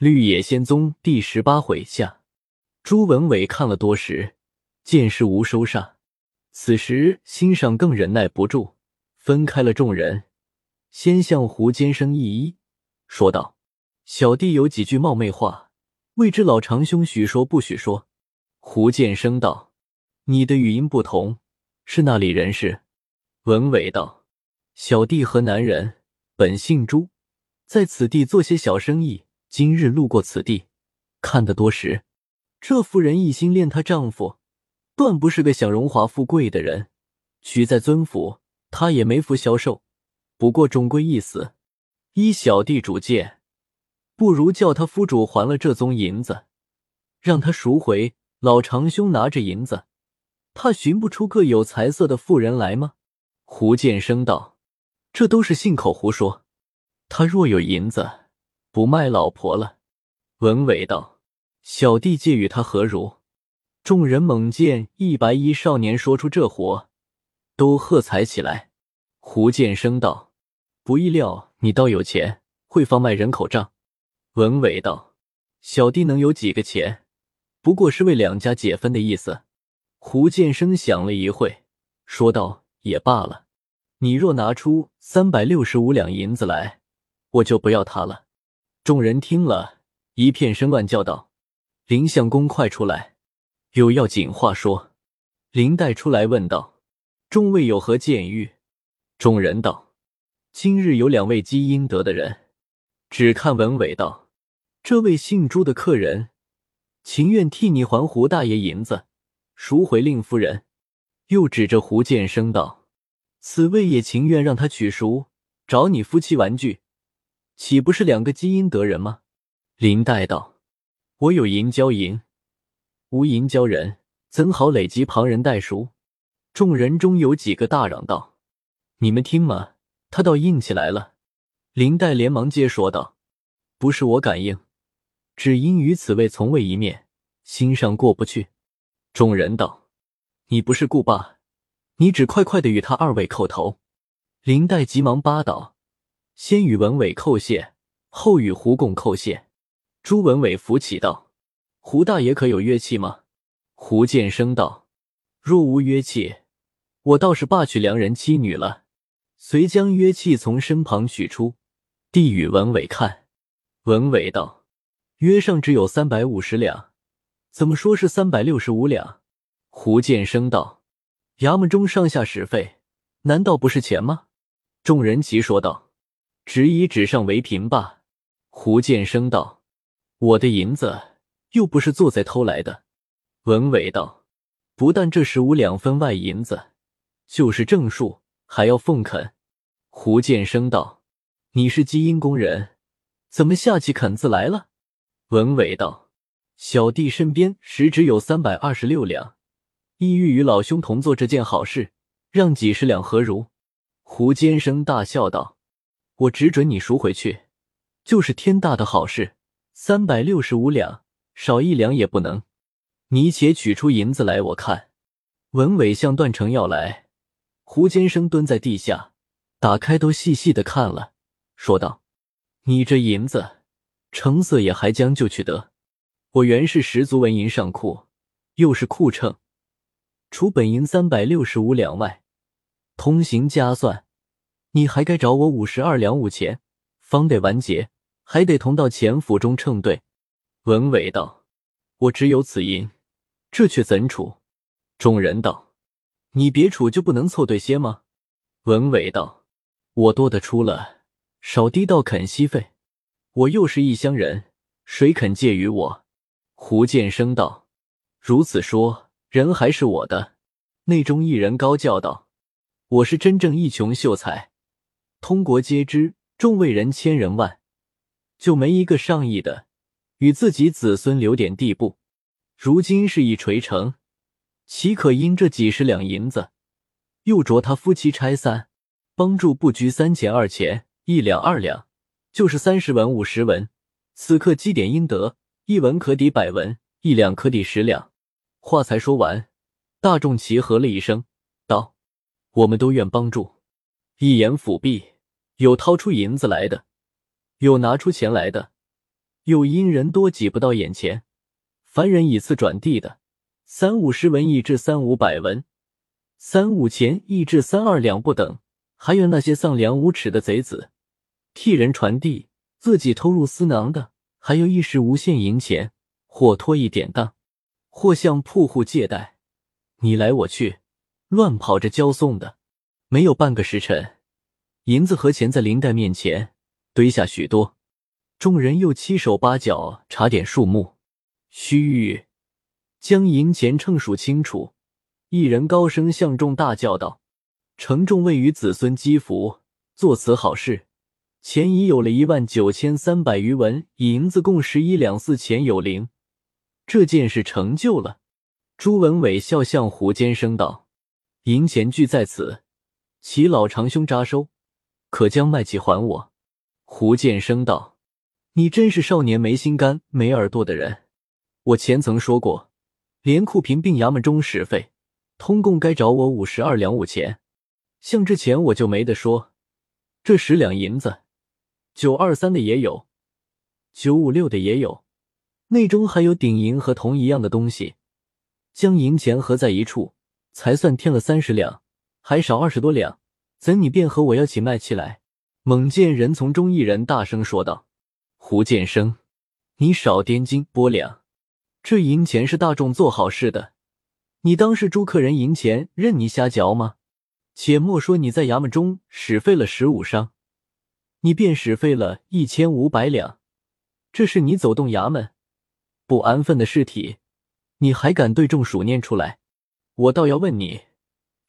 绿野仙踪第十八回下，朱文伟看了多时，见事无收煞，此时心上更忍耐不住，分开了众人，先向胡坚生一揖，说道：“小弟有几句冒昧话，未知老长兄许说不许说？”胡建生道：“你的语音不同，是那里人士？”文伟道：“小弟河南人，本姓朱，在此地做些小生意。”今日路过此地，看得多时，这妇人一心恋她丈夫，断不是个享荣华富贵的人。娶在尊府，她也没福消受。不过终归一死，依小弟主见，不如叫他夫主还了这宗银子，让他赎回。老长兄拿着银子，怕寻不出个有财色的妇人来吗？胡建生道：“这都是信口胡说。他若有银子。”不卖老婆了，文伟道：“小弟借与他何如？”众人猛见一白衣少年说出这话，都喝彩起来。胡建生道：“不意料你倒有钱，会放卖人口账。”文伟道：“小弟能有几个钱？不过是为两家解分的意思。”胡建生想了一会，说道：“也罢了，你若拿出三百六十五两银子来，我就不要他了。”众人听了一片声乱，叫道：“林相公，快出来，有要紧话说。”林黛出来问道：“众位有何见遇？”众人道：“今日有两位积阴德的人，只看文伟道：‘这位姓朱的客人，情愿替你还胡大爷银子，赎回令夫人。’又指着胡建生道：‘此位也情愿让他取赎，找你夫妻玩具。’”岂不是两个基因得人吗？林黛道：“我有银交银，无银交人，怎好累积旁人代赎？”众人中有几个大嚷道：“你们听嘛，他倒硬起来了。”林黛连忙接说道：“不是我敢应，只因与此位从未一面，心上过不去。”众人道：“你不是顾霸，你只快快的与他二位叩头。”林黛急忙扒倒。先与文伟叩谢，后与胡共叩谢。朱文伟扶起道：“胡大爷可有乐器吗？”胡建生道：“若无乐器，我倒是罢娶良人妻女了。”遂将乐器从身旁取出，递与文伟看。文伟道：“约上只有三百五十两，怎么说是三百六十五两？”胡建生道：“衙门中上下使费，难道不是钱吗？”众人齐说道。只以纸上为凭罢。胡建生道：“我的银子又不是做贼偷来的。”文伟道：“不但这十五两分外银子，就是正数，还要奉肯。”胡建生道：“你是基因工人，怎么下起肯字来了？”文伟道：“小弟身边实只有三百二十六两，意欲与老兄同做这件好事，让几十两何如？”胡坚生大笑道。我只准你赎回去，就是天大的好事。三百六十五两，少一两也不能。你且取出银子来，我看。文伟向段成要来，胡坚生蹲在地下，打开都细细的看了，说道：“你这银子，成色也还将就取得。我原是十足纹银上库，又是库秤，除本银三百六十五两外，通行加算。”你还该找我五十二两五钱，方得完结，还得同到钱府中称对。文伟道：“我只有此银，这却怎处？”众人道：“你别处就不能凑对些吗？”文伟道：“我多的出了，少低到肯息费。我又是异乡人，谁肯借与我？”胡建生道：“如此说，人还是我的。”内中一人高叫道：“我是真正一穷秀才。”通国皆知，众位人千人万，就没一个上亿的，与自己子孙留点地步。如今事已垂成，岂可因这几十两银子，又着他夫妻拆散？帮助不拘三钱二钱，一两二两，就是三十文五十文。此刻积点阴德，一文可抵百文，一两可抵十两。话才说完，大众齐和了一声，道：“我们都愿帮助。”一言抚币，有掏出银子来的，有拿出钱来的，有因人多挤不到眼前，凡人以次转递的，三五十文一至三五百文，三五钱一至三二两不等。还有那些丧良无耻的贼子，替人传递，自己偷入私囊的，还有一时无限银钱，或托一典当，或向铺户借贷，你来我去，乱跑着交送的，没有半个时辰，银子和钱在林黛面前堆下许多。众人又七手八脚查点数目，须臾，将银钱称数清楚。一人高声向众大叫道。承重为与子孙积福，做此好事，钱已有了一万九千三百余文，银子共十一两四钱有零，这件事成就了。朱文伟笑向胡坚生道：“银钱俱在此，其老长兄扎收，可将卖起还我。”胡建生道：“你真是少年没心肝、没耳朵的人。我前曾说过，连库平并衙门中使费，通共该找我五十二两五钱。”像这钱我就没得说，这十两银子，九二三的也有，九五六的也有，内中还有顶银和铜一样的东西，将银钱合在一处，才算添了三十两，还少二十多两，怎你便和我要起卖起来？猛见人从中一人大声说道：“胡建生，你少掂斤拨两，这银钱是大众做好事的，你当是朱客人银钱任你瞎嚼吗？”且莫说你在衙门中使费了十五商，你便使费了一千五百两，这是你走动衙门不安分的事体，你还敢对众数念出来？我倒要问你，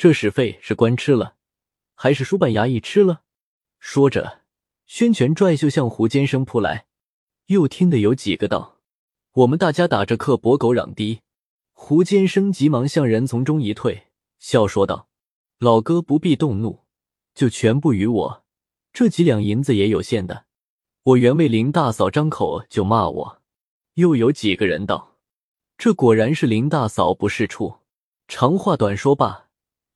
这使费是官吃了，还是书办衙役吃了？说着，宣权拽袖向胡坚生扑来，又听得有几个道：“我们大家打着客薄狗嚷的。”胡坚生急忙向人从中一退，笑说道。老哥不必动怒，就全部与我。这几两银子也有限的。我原为林大嫂张口就骂我，又有几个人道：“这果然是林大嫂不是处。”长话短说罢，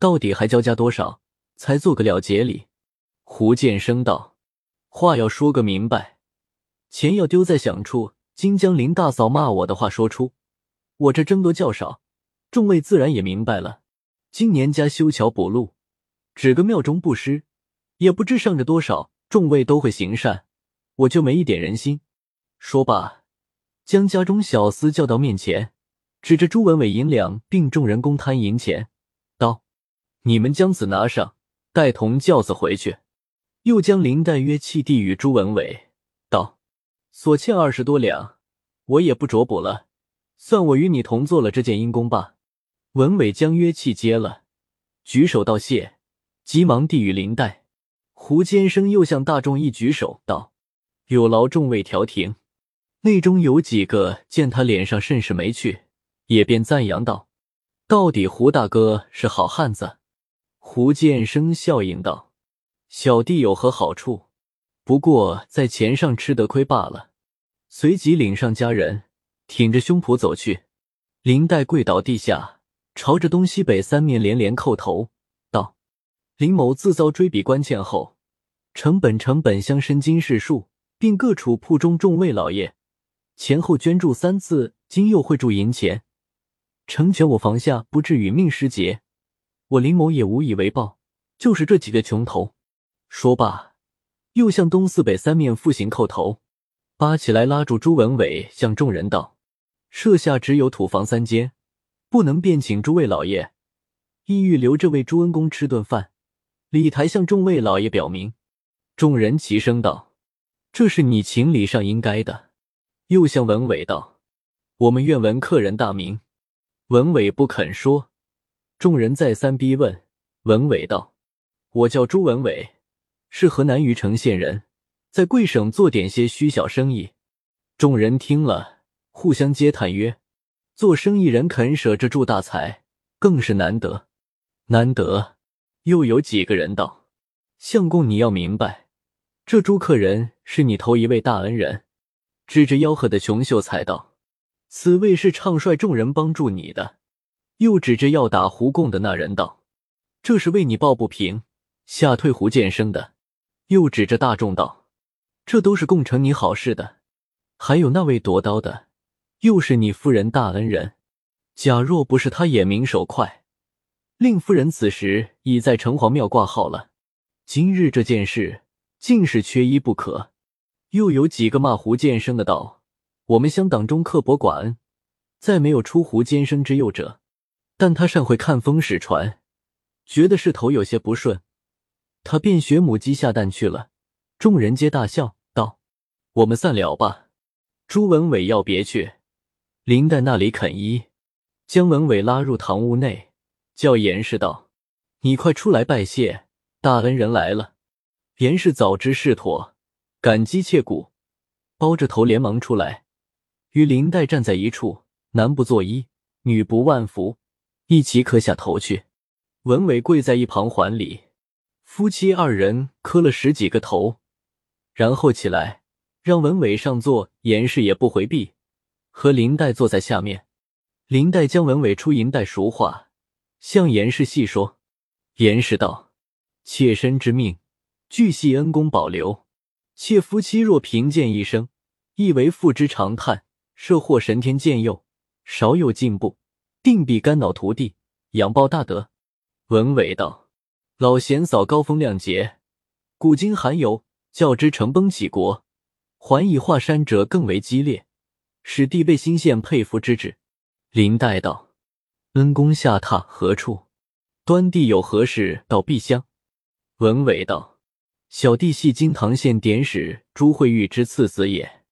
到底还交加多少，才做个了结理？胡建生道：“话要说个明白，钱要丢在响处。今将林大嫂骂我的话说出，我这争夺较少，众位自然也明白了。”今年家修桥补路，指个庙中布施，也不知上着多少，众位都会行善，我就没一点人心。说罢，将家中小厮叫到面前，指着朱文伟银两，并众人公摊银钱，：“你们将此拿上，带同轿子回去。”又将林黛约契递与朱文伟，道：“所欠二十多两，我也不着补了，算我与你同做了这件阴功吧。”文伟将约契接了，举手道谢，急忙递与林黛。胡坚生又向大众一举手道：“有劳众位调停。”内中有几个见他脸上甚是没趣，也便赞扬道：“到底胡大哥是好汉子。”胡建生笑应道：“小弟有何好处？不过在钱上吃得亏罢了。”随即领上家人，挺着胸脯走去。林黛跪倒地下。朝着东西北三面连连叩头，道：“林某自遭追比关欠后，成本成本相申金世数，并各处铺中众位老爷前后捐助三次，今又会助银钱，成全我房下不至殒命失节。我林某也无以为报，就是这几个穷头。”说罢，又向东四北三面复行叩头，扒起来拉住朱文伟，向众人道：“舍下只有土房三间。”不能便请诸位老爷，意欲留这位朱恩公吃顿饭。李台向众位老爷表明，众人齐声道：“这是你情理上应该的。”又向文伟道：“我们愿闻客人大名。”文伟不肯说，众人再三逼问，文伟道：“我叫朱文伟，是河南虞城县人，在贵省做点些虚小生意。”众人听了，互相嗟叹曰。做生意人肯舍这住大财，更是难得，难得。又有几个人道：“相公，你要明白，这朱客人是你头一位大恩人。”指着吆喝的穷秀才道：“此位是唱率众人帮助你的。”又指着要打胡共的那人道：“这是为你抱不平，吓退胡建生的。”又指着大众道：“这都是共成你好事的。”还有那位夺刀的，又是你夫人大恩人。假若不是他眼明手快，令夫人此时已在城隍庙挂号了。今日这件事，竟是缺一不可。又有几个骂胡剑生的道：“我们乡党中刻薄寡恩，再没有出胡剑生之右者。但他善会看风使船，觉得势头有些不顺，他便学母鸡下蛋去了。”众人皆大笑道：“我们散了吧。”朱文伟要别去，林黛那里肯依，将文伟拉入堂屋内，叫严氏道：“你快出来拜谢，大恩人来了。”严氏早知事妥，感激切骨，包着头连忙出来，与林黛站在一处，男不作揖，女不万福，一起磕下头去。文伟跪在一旁还礼，夫妻二人磕了十几个头，然后起来。让文伟上座，严氏也不回避，和林黛坐在下面。林黛将文伟出银带熟话，向严氏细说。严氏道：“妾身之命，俱系恩公保留。妾夫妻若贫贱一生，亦为父之长叹。设或神天眷佑，少有进步，定必肝脑涂地，仰报大德。”文伟道：“老贤嫂高风亮节，古今罕有，较之成崩起国。”还以华山者更为激烈，使弟辈心羡佩服之至。林黛道：“恩公下榻何处？端地有何事到碧乡？”文伟道：“小弟系金堂县典史朱慧玉之次子也，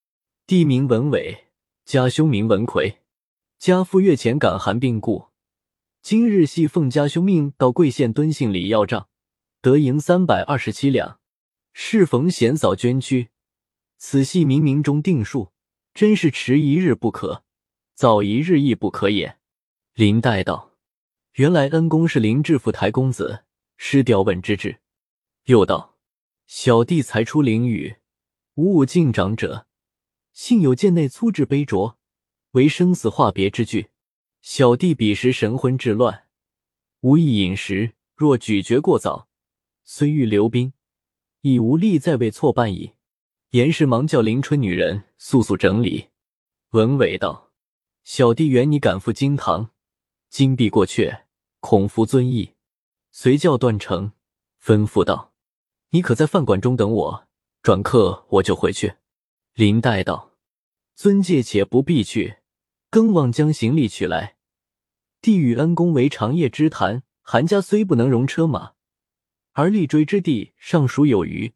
弟名文伟，家兄名文奎。家父月前感寒病故，今日系奉家兄命到贵县敦信里要账，得银三百二十七两，适逢贤嫂捐躯。”此系冥冥中定数，真是迟一日不可，早一日亦不可也。林黛道：“原来恩公是林志府台公子，失调问之至。”又道：“小弟才出灵宇，无武敬长者，幸有剑内粗制杯酌，为生死话别之句。小弟彼时神魂志乱，无意饮食，若咀嚼过早，虽欲留兵，已无力再为错办矣。”严氏忙叫林春女人速速整理。文伟道：“小弟原拟赶赴金堂，金必过阙，恐服尊意。”随叫段成吩咐道：“你可在饭馆中等我，转客我就回去。”林黛道：“尊戒且不必去，更望将行李取来。弟与恩公为长夜之谈，韩家虽不能容车马，而立锥之地尚属有余。”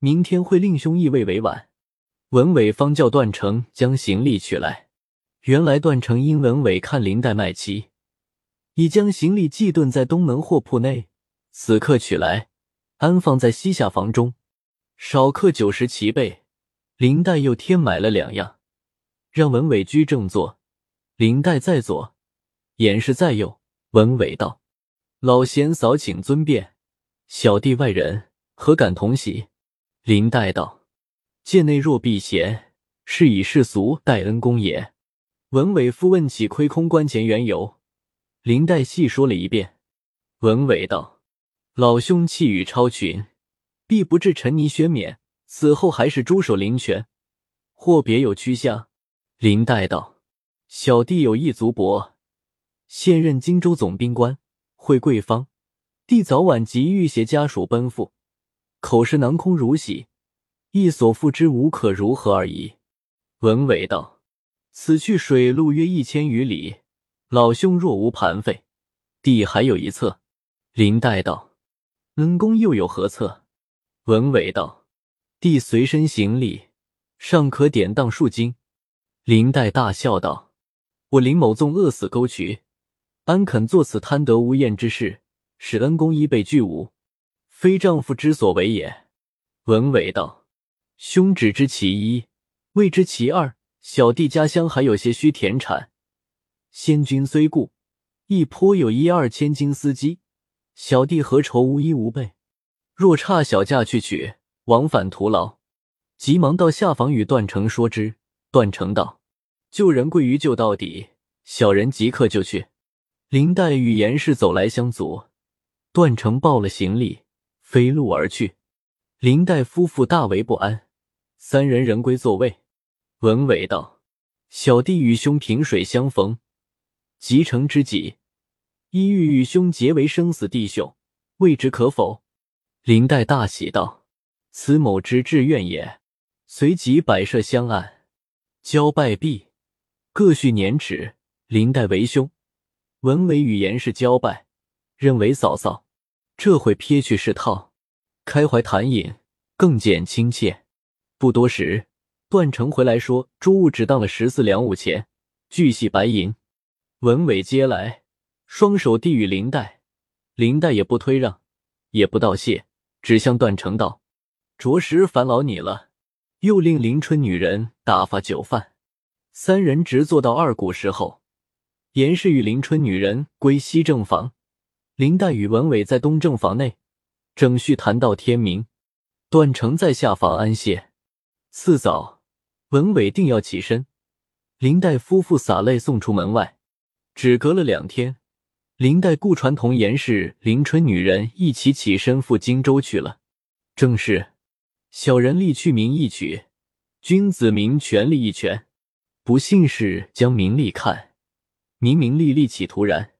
明天会令兄意未为晚。文伟方叫段成将行李取来。原来段成因文伟看林黛卖妻，已将行李寄顿在东门货铺内，此刻取来，安放在西下房中。少客酒食齐备，林黛又添买了两样，让文伟居正坐，林黛在左，严氏在右。文伟道：“老贤嫂，请尊便，小弟外人何敢同席？”林黛道：“界内若避嫌，是以世俗待恩公也。”文伟夫问起亏空关前缘由，林黛细说了一遍。文伟道：“老兄气宇超群，必不至沉泥轩冕，死后还是猪手林泉，或别有趋向。”林黛道：“小弟有一族伯，现任荆州总兵官，会贵方，弟早晚急欲携家属奔赴。”口是囊空如洗，亦所付之无可如何而已。文伟道：“此去水路约一千余里，老兄若无盘费，弟还有一策。”林黛道：“恩公又有何策？”文伟道：“弟随身行李，尚可典当数斤。”林黛大笑道：“我林某纵饿死沟渠，安肯做此贪得无厌之事，使恩公衣被俱无？”非丈夫之所为也。文伟道：“兄只知其一，未知其二。小弟家乡还有些虚田产，先君虽故，亦颇有一二千金司机。小弟何愁无衣无备？若差小嫁去取，往返徒劳。”急忙到下房与段成说之。段成道：“救人贵于救到底，小人即刻就去。”林黛与严氏走来相阻，段成抱了行李。飞路而去，林黛夫妇大为不安。三人人归座位，文伟道：“小弟与兄萍水相逢，即成知己，意欲与兄结为生死弟兄，未知可否？”林黛大喜道：“此某之志愿也。”随即摆设香案，交拜毕，各叙年齿。林黛为兄，文伟与严氏交拜，认为嫂嫂。这会撇去是套，开怀谈饮，更见亲切。不多时，段成回来说，朱物只当了十四两五钱，巨细白银。文伟接来，双手递与林黛，林黛也不推让，也不道谢，只向段成道：“着实烦劳你了。”又令林春女人打发酒饭，三人直坐到二鼓时候，严氏与林春女人归西正房。林黛与文伟在东正房内，整序谈到天明。段成在下房安歇。次早，文伟定要起身，林黛夫妇洒泪送出门外。只隔了两天，林黛故传同严氏、林春女人一起起身赴荆州去了。正是小人利去名一取，君子名权力一权。不信是将名利看，明明利利起突然。